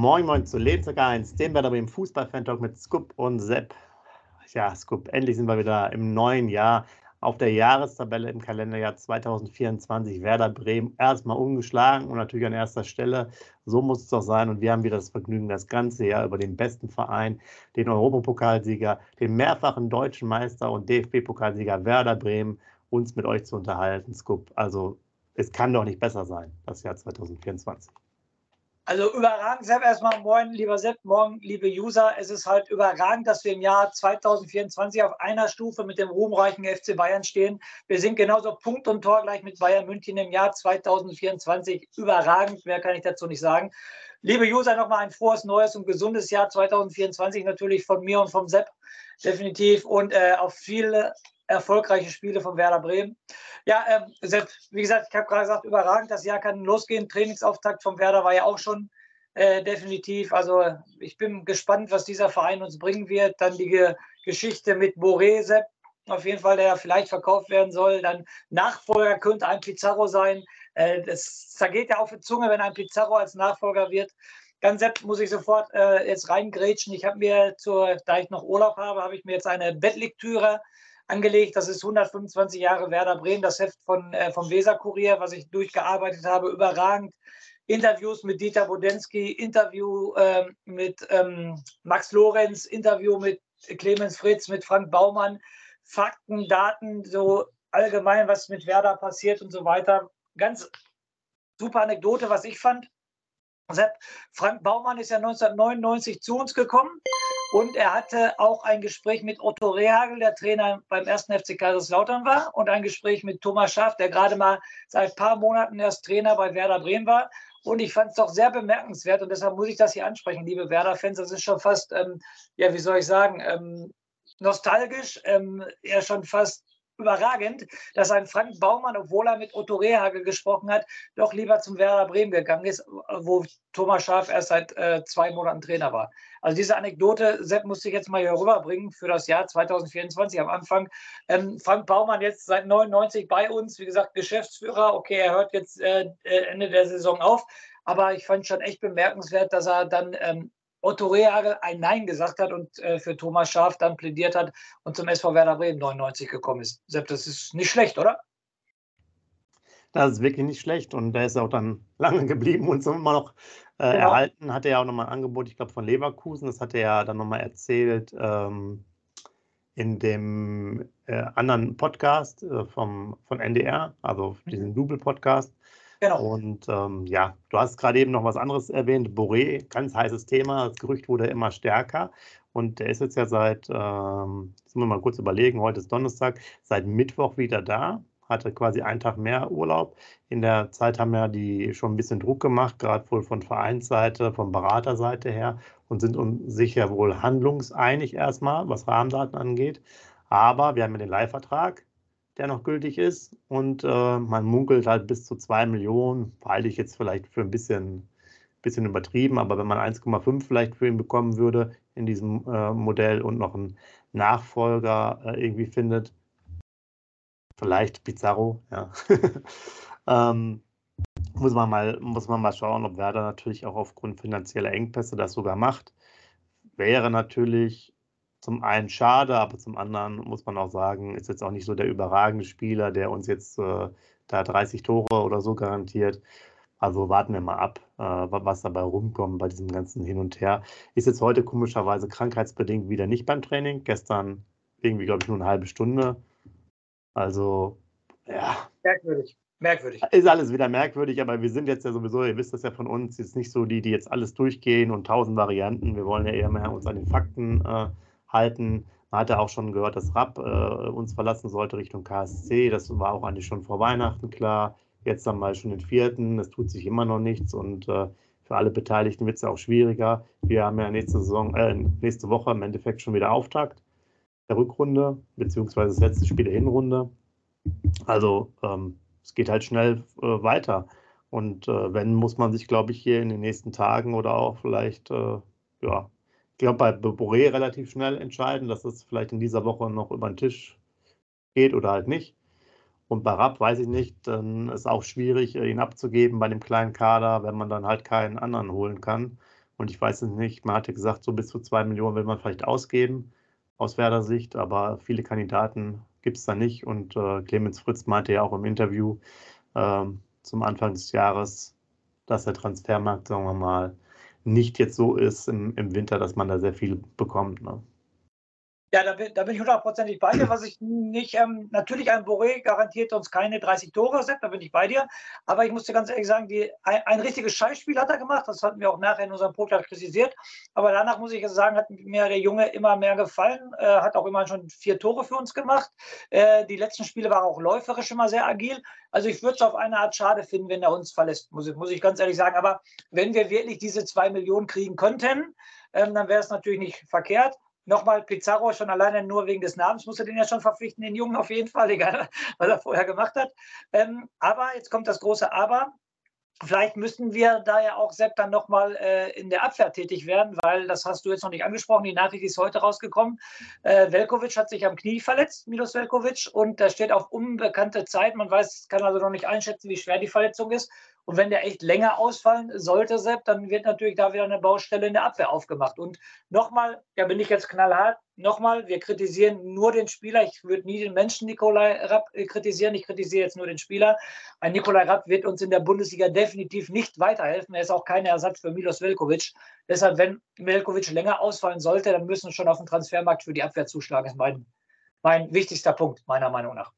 Moin Moin zu Lebenswerk 1, dem Werder Bremen Fußball-Fan-Talk mit Scoop und Sepp. Ja, Scoop, endlich sind wir wieder im neuen Jahr auf der Jahrestabelle im Kalenderjahr 2024. Werder Bremen erstmal ungeschlagen und natürlich an erster Stelle. So muss es doch sein. Und wir haben wieder das Vergnügen, das ganze Jahr über den besten Verein, den Europapokalsieger, den mehrfachen deutschen Meister und DFB-Pokalsieger Werder Bremen uns mit euch zu unterhalten, Scoop. Also es kann doch nicht besser sein, das Jahr 2024. Also überragend, Sepp, erstmal moin, lieber Sepp, morgen, liebe User. Es ist halt überragend, dass wir im Jahr 2024 auf einer Stufe mit dem ruhmreichen FC Bayern stehen. Wir sind genauso Punkt und Tor gleich mit Bayern München im Jahr 2024. Überragend, mehr kann ich dazu nicht sagen. Liebe User, nochmal ein frohes, neues und gesundes Jahr 2024 natürlich von mir und vom Sepp definitiv und äh, auf viele erfolgreiche Spiele von Werder Bremen. Ja, ähm, wie gesagt, ich habe gerade gesagt, überragend, das Jahr kann losgehen. Trainingsauftakt von Werder war ja auch schon äh, definitiv. Also ich bin gespannt, was dieser Verein uns bringen wird. Dann die Ge Geschichte mit Boré, Sepp, auf jeden Fall, der vielleicht verkauft werden soll. Dann Nachfolger könnte ein Pizarro sein. Äh, das zergeht ja auf die Zunge, wenn ein Pizarro als Nachfolger wird. Ganz Sepp muss ich sofort äh, jetzt reingrätschen. Ich habe mir, zur, da ich noch Urlaub habe, habe ich mir jetzt eine Bettlektüre angelegt. Das ist 125 Jahre Werder Bremen, das Heft von, äh, vom Weser-Kurier, was ich durchgearbeitet habe, überragend. Interviews mit Dieter Bodensky, Interview äh, mit ähm, Max Lorenz, Interview mit Clemens Fritz, mit Frank Baumann, Fakten, Daten, so allgemein, was mit Werder passiert und so weiter. Ganz super Anekdote, was ich fand. Frank Baumann ist ja 1999 zu uns gekommen und er hatte auch ein Gespräch mit Otto Rehagel, der Trainer beim ersten FC Kaiserslautern war, und ein Gespräch mit Thomas Schaff, der gerade mal seit ein paar Monaten erst Trainer bei Werder Bremen war. Und ich fand es doch sehr bemerkenswert und deshalb muss ich das hier ansprechen, liebe Werder-Fans. Das ist schon fast, ähm, ja, wie soll ich sagen, ähm, nostalgisch, ähm, ja schon fast überragend, dass ein Frank Baumann, obwohl er mit Otto Rehagel gesprochen hat, doch lieber zum Werder Bremen gegangen ist, wo Thomas Schaaf erst seit äh, zwei Monaten Trainer war. Also diese Anekdote, Sepp, musste ich jetzt mal hier rüberbringen für das Jahr 2024 am Anfang. Ähm, Frank Baumann jetzt seit 99 bei uns, wie gesagt, Geschäftsführer. Okay, er hört jetzt äh, äh, Ende der Saison auf. Aber ich fand schon echt bemerkenswert, dass er dann ähm, Otto Rehagel ein Nein gesagt hat und äh, für Thomas Schaaf dann plädiert hat und zum SV Werder Bremen 99 gekommen ist. Sepp, das ist nicht schlecht, oder? Das ist wirklich nicht schlecht und der ist auch dann lange geblieben und so immer noch äh, genau. erhalten. Hatte ja auch nochmal ein Angebot, ich glaube, von Leverkusen. Das hat er ja dann nochmal erzählt ähm, in dem äh, anderen Podcast äh, vom, von NDR, also diesen mhm. Double-Podcast. Genau. Und ähm, ja, du hast gerade eben noch was anderes erwähnt. Boré, ganz heißes Thema. Das Gerücht wurde immer stärker. Und der ist jetzt ja seit, ähm, jetzt müssen wir mal kurz überlegen, heute ist Donnerstag, seit Mittwoch wieder da. Hatte quasi einen Tag mehr Urlaub. In der Zeit haben ja die schon ein bisschen Druck gemacht, gerade wohl von Vereinsseite, von Beraterseite her und sind uns sicher wohl handlungseinig erstmal, was Rahmendaten angeht. Aber wir haben ja den Leihvertrag der noch gültig ist. Und äh, man munkelt halt bis zu 2 Millionen, halte ich jetzt vielleicht für ein bisschen, bisschen übertrieben, aber wenn man 1,5 vielleicht für ihn bekommen würde in diesem äh, Modell und noch einen Nachfolger äh, irgendwie findet, vielleicht Pizarro, ja. ähm, muss man, mal, muss man mal schauen, ob Werder natürlich auch aufgrund finanzieller Engpässe das sogar macht. Wäre natürlich zum einen schade, aber zum anderen muss man auch sagen, ist jetzt auch nicht so der überragende Spieler, der uns jetzt äh, da 30 Tore oder so garantiert. Also warten wir mal ab, äh, was dabei rumkommt bei diesem ganzen Hin und Her. Ist jetzt heute komischerweise krankheitsbedingt wieder nicht beim Training. Gestern irgendwie, glaube ich, nur eine halbe Stunde. Also, ja. Merkwürdig. Merkwürdig. Ist alles wieder merkwürdig, aber wir sind jetzt ja sowieso, ihr wisst das ja von uns, jetzt nicht so die, die jetzt alles durchgehen und tausend Varianten. Wir wollen ja eher mehr uns an den Fakten äh, halten. Man hatte auch schon gehört, dass Rapp äh, uns verlassen sollte Richtung KSC. Das war auch eigentlich schon vor Weihnachten klar. Jetzt haben wir schon den vierten. Es tut sich immer noch nichts und äh, für alle Beteiligten wird es ja auch schwieriger. Wir haben ja nächste Saison, äh, nächste Woche im Endeffekt schon wieder Auftakt der Rückrunde, beziehungsweise das letzte Spiel der Hinrunde. Also ähm, es geht halt schnell äh, weiter. Und äh, wenn, muss man sich, glaube ich, hier in den nächsten Tagen oder auch vielleicht äh, ja, glaube, bei Boré relativ schnell entscheiden, dass es vielleicht in dieser Woche noch über den Tisch geht oder halt nicht. Und bei Rapp weiß ich nicht, dann ist auch schwierig, ihn abzugeben bei dem kleinen Kader, wenn man dann halt keinen anderen holen kann. Und ich weiß es nicht, man hatte gesagt, so bis zu zwei Millionen will man vielleicht ausgeben aus Werder Sicht, aber viele Kandidaten gibt es da nicht. Und äh, Clemens Fritz meinte ja auch im Interview äh, zum Anfang des Jahres, dass der Transfermarkt, sagen wir mal, nicht jetzt so ist im, im Winter, dass man da sehr viel bekommt. Ne? Ja, da bin, da bin ich hundertprozentig bei dir. Was ich nicht, ähm, natürlich ein Boré garantiert uns keine 30 Tore, Sepp, da bin ich bei dir. Aber ich muss dir ganz ehrlich sagen, die, ein, ein richtiges Scheißspiel hat er gemacht. Das hatten wir auch nachher in unserem Podcast kritisiert. Aber danach muss ich sagen, hat mir der Junge immer mehr gefallen. Äh, hat auch immer schon vier Tore für uns gemacht. Äh, die letzten Spiele waren auch läuferisch immer sehr agil. Also ich würde es auf eine Art schade finden, wenn er uns verlässt, muss ich, muss ich ganz ehrlich sagen. Aber wenn wir wirklich diese zwei Millionen kriegen könnten, ähm, dann wäre es natürlich nicht verkehrt nochmal Pizarro schon alleine nur wegen des Namens musste den ja schon verpflichten, den Jungen auf jeden Fall, egal was er vorher gemacht hat. Ähm, aber jetzt kommt das große Aber. Vielleicht müssten wir da ja auch Sepp dann nochmal äh, in der Abwehr tätig werden, weil das hast du jetzt noch nicht angesprochen. Die Nachricht ist heute rausgekommen. Äh, Velkovic hat sich am Knie verletzt, Milos Velkovic, und da steht auf unbekannte Zeit. Man weiß, kann also noch nicht einschätzen, wie schwer die Verletzung ist. Und wenn der echt länger ausfallen sollte, Sepp, dann wird natürlich da wieder eine Baustelle in der Abwehr aufgemacht. Und nochmal, da bin ich jetzt knallhart, nochmal, wir kritisieren nur den Spieler. Ich würde nie den Menschen Nikolai Rapp äh, kritisieren. Ich kritisiere jetzt nur den Spieler. Ein Nikolai Rapp wird uns in der Bundesliga definitiv nicht weiterhelfen. Er ist auch kein Ersatz für Milos Velkovic. Deshalb, wenn Velkovic länger ausfallen sollte, dann müssen wir schon auf den Transfermarkt für die Abwehr zuschlagen. Das ist mein, mein wichtigster Punkt, meiner Meinung nach.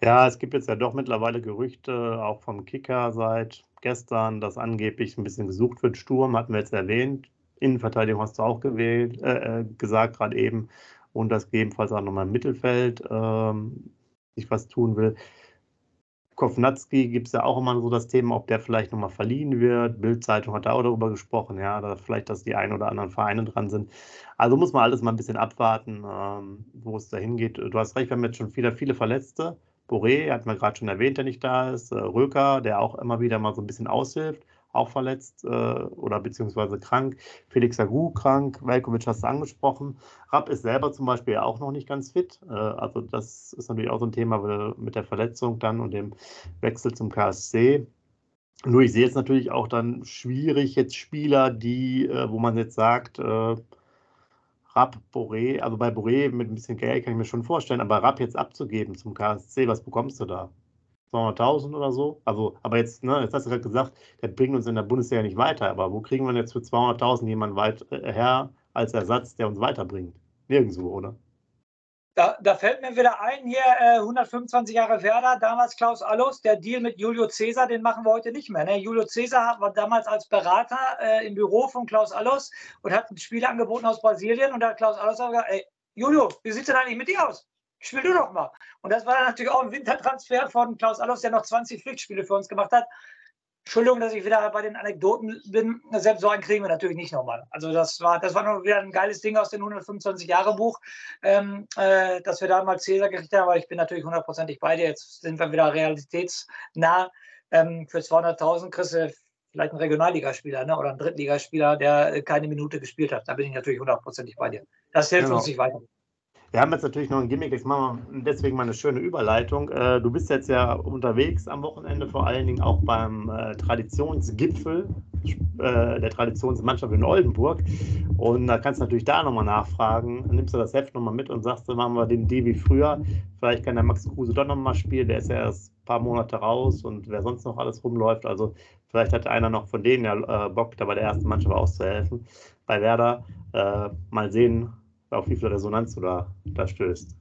Ja, es gibt jetzt ja doch mittlerweile Gerüchte, auch vom Kicker seit gestern, dass angeblich ein bisschen gesucht wird. Sturm hatten wir jetzt erwähnt. Innenverteidigung hast du auch gewählt, äh, äh gesagt gerade eben. Und dass gegebenenfalls auch nochmal im Mittelfeld ähm, sich was tun will. Kovnatski gibt es ja auch immer so das Thema, ob der vielleicht nochmal verliehen wird. Bildzeitung hat da auch darüber gesprochen, ja, dass vielleicht, dass die ein oder anderen Vereine dran sind. Also muss man alles mal ein bisschen abwarten, ähm, wo es da hingeht. Du hast recht, wir haben jetzt schon wieder viele Verletzte. Boré, hat man gerade schon erwähnt, der nicht da ist. Äh, Röker, der auch immer wieder mal so ein bisschen aushilft, auch verletzt äh, oder beziehungsweise krank. Felix Agu krank. Velkovic hast du angesprochen. Rapp ist selber zum Beispiel auch noch nicht ganz fit. Äh, also das ist natürlich auch so ein Thema mit der Verletzung dann und dem Wechsel zum KSC. Nur ich sehe jetzt natürlich auch dann schwierig jetzt Spieler, die, wo man jetzt sagt, Rapp, Boré, also bei Boré mit ein bisschen Geld kann ich mir schon vorstellen, aber Rapp jetzt abzugeben zum KSC, was bekommst du da? 200.000 oder so? Also, aber jetzt, ne, jetzt hast du gerade gesagt, der bringt uns in der Bundesliga nicht weiter, aber wo kriegen wir jetzt für 200.000 jemanden weit, äh, her als Ersatz, der uns weiterbringt? Nirgendwo, oder? Da, da, fällt mir wieder ein, hier äh, 125 Jahre Werder, damals Klaus Allus, der Deal mit Julio Cesar, den machen wir heute nicht mehr. Ne? Julio Cesar war damals als Berater äh, im Büro von Klaus Allus und hat ein Spiel angeboten aus Brasilien und da hat Klaus Allus gesagt, ey, Julio, wie sieht es denn eigentlich mit dir aus? Spiel du doch mal. Und das war dann natürlich auch ein Wintertransfer von Klaus Allus, der noch 20 Pflichtspiele für uns gemacht hat. Entschuldigung, dass ich wieder bei den Anekdoten bin. Selbst so einen kriegen wir natürlich nicht nochmal. Also das war, das war nur wieder ein geiles Ding aus dem 125-Jahre-Buch, ähm, äh, dass wir da mal Cäsar gekriegt haben. Aber ich bin natürlich hundertprozentig bei dir. Jetzt sind wir wieder realitätsnah. Ähm, für 200.000 kriegst du vielleicht einen Regionalligaspieler ne? oder einen Drittligaspieler, der keine Minute gespielt hat. Da bin ich natürlich hundertprozentig bei dir. Das hilft genau. uns nicht weiter. Wir haben jetzt natürlich noch ein Gimmick, jetzt machen wir deswegen mal eine schöne Überleitung. Äh, du bist jetzt ja unterwegs am Wochenende, vor allen Dingen auch beim äh, Traditionsgipfel äh, der Traditionsmannschaft in Oldenburg. Und da kannst du natürlich da nochmal nachfragen. Nimmst du das Heft nochmal mit und sagst, machen wir den D wie früher. Vielleicht kann der Max Kruse doch nochmal spielen, der ist ja erst ein paar Monate raus und wer sonst noch alles rumläuft. Also vielleicht hat einer noch von denen ja Bock, da bei der ersten Mannschaft auszuhelfen. Bei Werder. mal sehen, auf wie viel Resonanz du da, da stößt.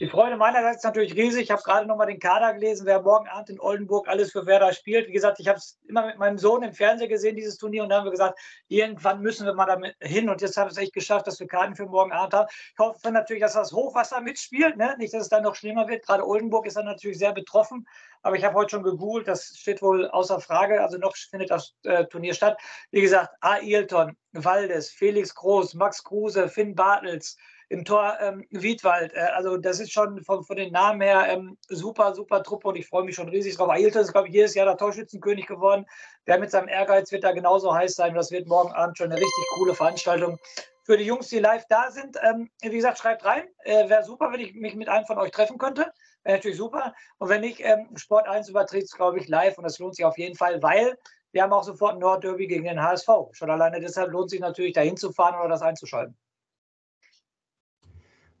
Die Freude meinerseits ist natürlich riesig. Ich habe gerade nochmal den Kader gelesen, wer morgen Abend in Oldenburg alles für Werder spielt. Wie gesagt, ich habe es immer mit meinem Sohn im Fernsehen gesehen, dieses Turnier, und dann haben wir gesagt, irgendwann müssen wir mal damit hin. Und jetzt haben wir es echt geschafft, dass wir Karten für morgen Abend haben. Ich hoffe natürlich, dass das Hochwasser mitspielt. Ne? Nicht, dass es dann noch schlimmer wird. Gerade Oldenburg ist dann natürlich sehr betroffen. Aber ich habe heute schon gegoogelt, das steht wohl außer Frage. Also noch findet das äh, Turnier statt. Wie gesagt, Ailton, Waldes, Felix Groß, Max Kruse, Finn Bartels, im Tor ähm, Wiedwald. Äh, also das ist schon von, von den Namen her ähm, super, super Truppe und ich freue mich schon riesig drauf. Ailton ist, glaube ich, jedes Jahr der Torschützenkönig geworden. Wer mit seinem Ehrgeiz wird da genauso heiß sein. Das wird morgen Abend schon eine richtig coole Veranstaltung für die Jungs, die live da sind. Ähm, wie gesagt, schreibt rein. Äh, Wäre super, wenn ich mich mit einem von euch treffen könnte. Wäre natürlich super. Und wenn nicht, ähm, Sport 1 überträgt es, glaube ich, live und das lohnt sich auf jeden Fall, weil wir haben auch sofort ein Nordderby gegen den HSV. Schon alleine deshalb lohnt sich natürlich, dahin zu fahren oder das einzuschalten.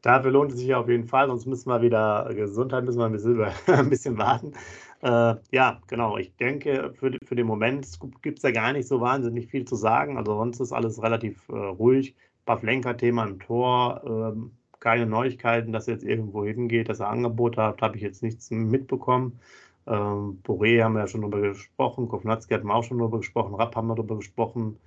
Dafür lohnt es sich auf jeden Fall, sonst müssen wir wieder Gesundheit, müssen wir ein bisschen, ein bisschen warten. Äh, ja, genau. Ich denke, für, für den Moment gibt es ja gar nicht so wahnsinnig viel zu sagen. Also sonst ist alles relativ äh, ruhig. Pavlenka-Thema im Tor, ähm, keine Neuigkeiten, dass er jetzt irgendwo hingeht, dass er Angebote hat, habe ich jetzt nichts mitbekommen. Ähm, Boré haben wir ja schon drüber gesprochen, Kovnatski hatten wir auch schon drüber gesprochen, Rapp haben wir drüber gesprochen.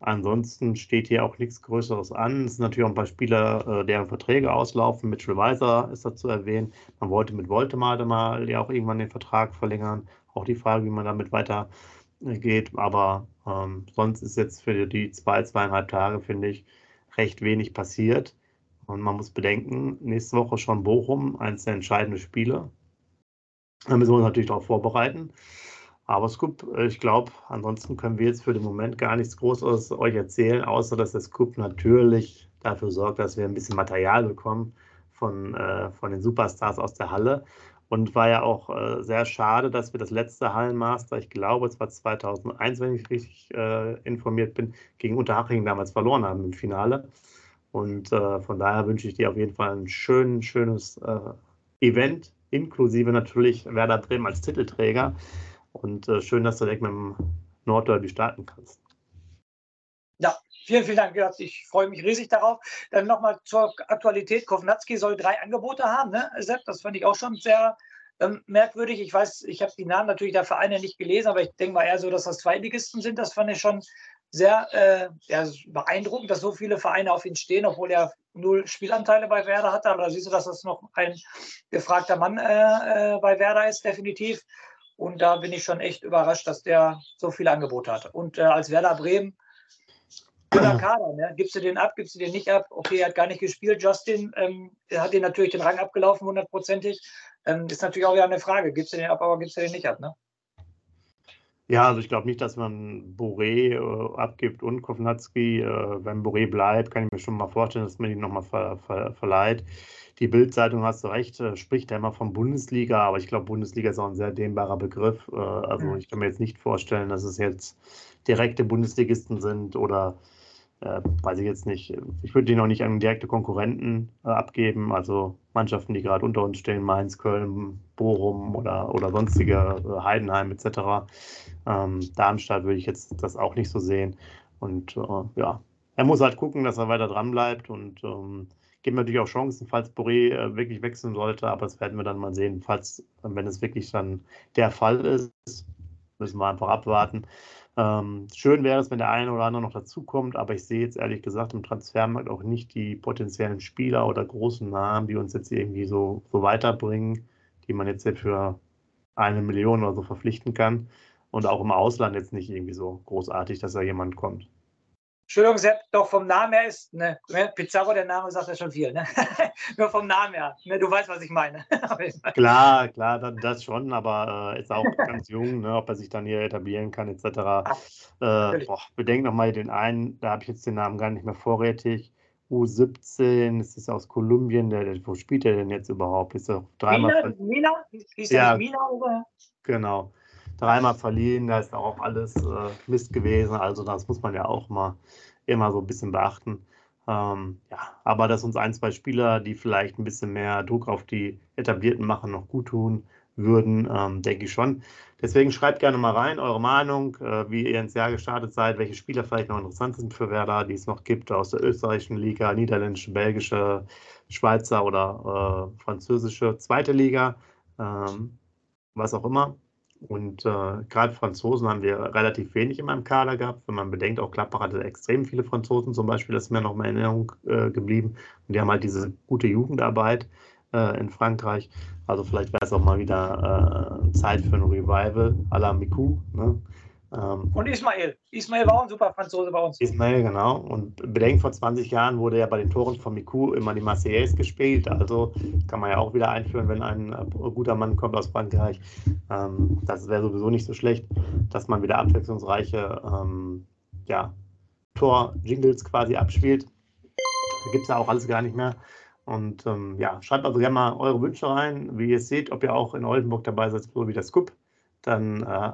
Ansonsten steht hier auch nichts Größeres an. Es sind natürlich auch ein paar Spieler, äh, deren Verträge auslaufen. Mitchell Weiser ist dazu erwähnt. Man wollte mit Voltemade mal ja auch irgendwann den Vertrag verlängern. Auch die Frage, wie man damit weitergeht. Aber ähm, sonst ist jetzt für die zwei, zweieinhalb Tage, finde ich, recht wenig passiert. Und man muss bedenken, nächste Woche schon Bochum, eines der entscheidenden Spiele. Da müssen wir uns natürlich darauf vorbereiten. Aber Scoop, äh, ich glaube, ansonsten können wir jetzt für den Moment gar nichts Großes euch erzählen, außer dass der Scoop natürlich dafür sorgt, dass wir ein bisschen Material bekommen von, äh, von den Superstars aus der Halle. Und war ja auch äh, sehr schade, dass wir das letzte Hallenmaster, ich glaube, es war 2001, wenn ich richtig äh, informiert bin, gegen Unterhaching damals verloren haben im Finale. Und äh, von daher wünsche ich dir auf jeden Fall ein schön, schönes äh, Event, inklusive natürlich Werder Bremen als Titelträger. Und äh, schön, dass du direkt mit dem Nordderby starten kannst. Ja, vielen, vielen Dank. Ich freue mich riesig darauf. Dann nochmal zur Aktualität. Kovnatski soll drei Angebote haben, ne, Sepp? Das fand ich auch schon sehr ähm, merkwürdig. Ich weiß, ich habe die Namen natürlich der Vereine nicht gelesen, aber ich denke mal eher so, dass das Zweitligisten sind. Das fand ich schon sehr äh, ja, beeindruckend, dass so viele Vereine auf ihn stehen, obwohl er null Spielanteile bei Werder hatte. Aber da siehst du, dass das noch ein gefragter Mann äh, äh, bei Werder ist, definitiv. Und da bin ich schon echt überrascht, dass der so viele Angebote hat. Und äh, als Werder Bremen, guter Kader, ne? gibst du den ab, gibst du den nicht ab? Okay, er hat gar nicht gespielt, Justin. Ähm, er hat den natürlich den Rang abgelaufen, hundertprozentig. Ähm, ist natürlich auch wieder eine Frage. Gibst du den ab, aber gibst du den nicht ab, ne? Ja, also ich glaube nicht, dass man Boré äh, abgibt und Kovnatski. Äh, wenn Boré bleibt, kann ich mir schon mal vorstellen, dass man ihn nochmal ver, ver, verleiht. Die Bildzeitung hast du recht, äh, spricht ja immer von Bundesliga, aber ich glaube, Bundesliga ist auch ein sehr dehnbarer Begriff. Äh, also ich kann mir jetzt nicht vorstellen, dass es jetzt direkte Bundesligisten sind oder äh, weiß ich jetzt nicht. Ich würde die noch nicht an direkte Konkurrenten äh, abgeben, also Mannschaften, die gerade unter uns stehen, Mainz, Köln, Bochum oder, oder sonstige äh, Heidenheim etc. Ähm, Darmstadt würde ich jetzt das auch nicht so sehen. Und äh, ja, er muss halt gucken, dass er weiter dran bleibt und ähm, geben natürlich auch Chancen, falls Boré äh, wirklich wechseln sollte, aber das werden wir dann mal sehen. Falls, wenn es wirklich dann der Fall ist, müssen wir einfach abwarten. Ähm, schön wäre es, wenn der eine oder andere noch dazukommt, aber ich sehe jetzt ehrlich gesagt im Transfermarkt auch nicht die potenziellen Spieler oder großen Namen, die uns jetzt irgendwie so, so weiterbringen, die man jetzt für eine Million oder so verpflichten kann. Und auch im Ausland jetzt nicht irgendwie so großartig, dass da jemand kommt. Entschuldigung, Sepp, doch vom Namen her ist, ne, Pizarro, der Name sagt ja schon viel, ne? Nur vom Namen her, ne, du weißt, was ich meine. klar, klar, das schon, aber äh, ist auch ganz jung, ne, ob er sich dann hier etablieren kann, etc. äh, boah, bedenk nochmal den einen, da habe ich jetzt den Namen gar nicht mehr vorrätig. U17, das ist aus Kolumbien, der, der, wo spielt er denn jetzt überhaupt? Ist er dreimal Mina? Mina? Hieß ja, Mina oder? Genau dreimal verliehen, da ist auch alles äh, Mist gewesen. Also das muss man ja auch mal immer so ein bisschen beachten. Ähm, ja, aber dass uns ein, zwei Spieler, die vielleicht ein bisschen mehr Druck auf die Etablierten machen, noch gut tun würden, ähm, denke ich schon. Deswegen schreibt gerne mal rein eure Meinung, äh, wie ihr ins Jahr gestartet seid, welche Spieler vielleicht noch interessant sind für Werder, die es noch gibt aus der österreichischen Liga, niederländische, belgische, Schweizer oder äh, französische zweite Liga, ähm, was auch immer. Und äh, gerade Franzosen haben wir relativ wenig in meinem Kader gehabt. Wenn man bedenkt, auch Klappbach hatte extrem viele Franzosen zum Beispiel, das ist mir noch mal in Erinnerung äh, geblieben. Und die haben halt diese gute Jugendarbeit äh, in Frankreich. Also vielleicht wäre es auch mal wieder äh, Zeit für ein Revival à la Miku. Ne? Ähm, und Ismail. Ismail war auch ein super Franzose bei uns. Ismail, genau. Und bedenkt, vor 20 Jahren wurde ja bei den Toren von Miku immer die Marseillaise gespielt. Also kann man ja auch wieder einführen, wenn ein äh, guter Mann kommt aus Frankreich. Ähm, das wäre sowieso nicht so schlecht, dass man wieder abwechslungsreiche ähm, ja, Tor-Jingles quasi abspielt. Da gibt es ja auch alles gar nicht mehr. Und ähm, ja, schreibt also gerne mal eure Wünsche rein, wie ihr es seht, ob ihr auch in Oldenburg dabei seid, so wie der Scoop. Dann äh,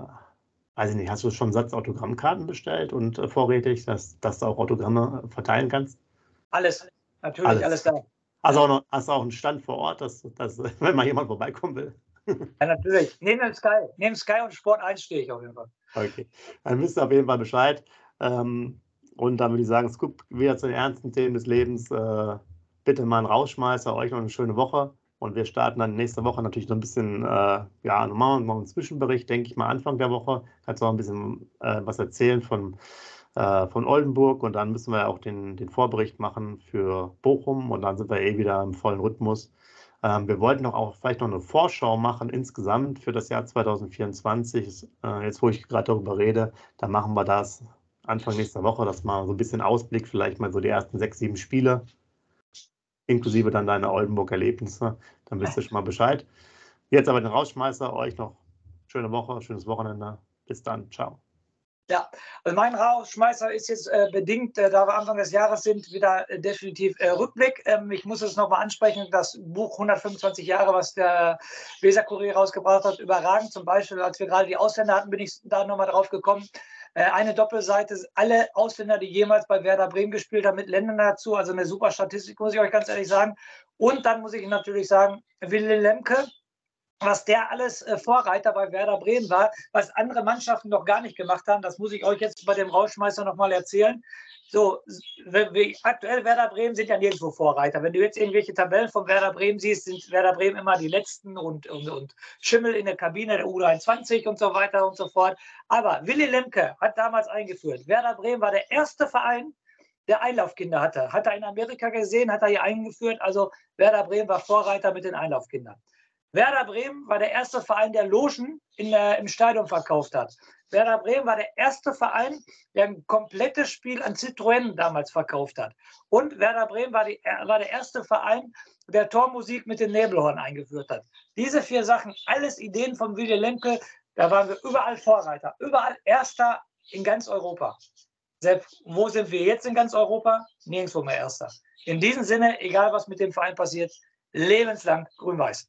weiß ich nicht, hast du schon einen Satz Autogrammkarten bestellt und äh, vorrätig, dass, dass du auch Autogramme verteilen kannst? Alles, natürlich, alles, alles da. Hast du auch, noch, hast auch einen Stand vor Ort, dass, dass, wenn mal jemand vorbeikommen will? Ja, natürlich. Neben Sky. Neben Sky und Sport 1 stehe ich auf jeden Fall. Okay. Dann wisst ihr auf jeden Fall Bescheid. Ähm, und dann würde ich sagen, Scoop wieder zu den ernsten Themen des Lebens. Äh, bitte mal einen Rausschmeißer, euch noch eine schöne Woche. Und wir starten dann nächste Woche natürlich noch ein bisschen, äh, ja, normal noch einen Zwischenbericht, denke ich mal, Anfang der Woche. Kannst du auch ein bisschen äh, was erzählen von, äh, von Oldenburg und dann müssen wir auch den, den Vorbericht machen für Bochum und dann sind wir eh wieder im vollen Rhythmus. Ähm, wir wollten auch vielleicht noch eine Vorschau machen insgesamt für das Jahr 2024. Äh, jetzt, wo ich gerade darüber rede, dann machen wir das Anfang nächster Woche, dass mal so ein bisschen Ausblick, vielleicht mal so die ersten sechs, sieben Spiele, inklusive dann deine Oldenburg-Erlebnisse. Dann wisst ihr schon mal Bescheid. Jetzt aber den Rausschmeißer, euch noch schöne Woche, schönes Wochenende. Bis dann, ciao. Ja, also mein Rausschmeißer ist jetzt äh, bedingt, äh, da wir Anfang des Jahres sind, wieder äh, definitiv äh, Rückblick. Ähm, ich muss es nochmal ansprechen, das Buch 125 Jahre, was der Weserkurier rausgebracht hat, überragend. Zum Beispiel, als wir gerade die Ausländer hatten, bin ich da nochmal drauf gekommen. Äh, eine Doppelseite, alle Ausländer, die jemals bei Werder Bremen gespielt haben, mit Ländern dazu. Also eine super Statistik, muss ich euch ganz ehrlich sagen. Und dann muss ich natürlich sagen, Willi Lemke, was der alles äh, Vorreiter bei Werder Bremen war, was andere Mannschaften noch gar nicht gemacht haben, das muss ich euch jetzt bei dem Rauschmeister nochmal erzählen. So, aktuell Werder Bremen sind ja nirgendwo Vorreiter. Wenn du jetzt irgendwelche Tabellen von Werder Bremen siehst, sind Werder Bremen immer die Letzten und, und, und Schimmel in der Kabine der U23 und so weiter und so fort. Aber Willy Lemke hat damals eingeführt, Werder Bremen war der erste Verein, der Einlaufkinder hatte. Hat er in Amerika gesehen, hat er hier eingeführt. Also Werder Bremen war Vorreiter mit den Einlaufkindern. Werder Bremen war der erste Verein, der Logen in, äh, im Stadion verkauft hat. Werder Bremen war der erste Verein, der ein komplettes Spiel an Citroën damals verkauft hat. Und Werder Bremen war, die, war der erste Verein, der Tormusik mit den Nebelhorn eingeführt hat. Diese vier Sachen, alles Ideen von Willy Lemke, da waren wir überall Vorreiter, überall Erster in ganz Europa. Selbst wo sind wir jetzt in ganz Europa? Nirgendwo mehr Erster. In diesem Sinne, egal was mit dem Verein passiert, lebenslang grün-weiß.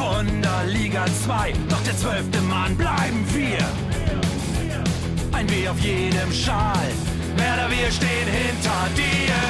Weser Wunder, Liga 2, doch der zwölfte Mann bleiben wir. Ein W auf jedem Schal, Werder, wir stehen hinter dir.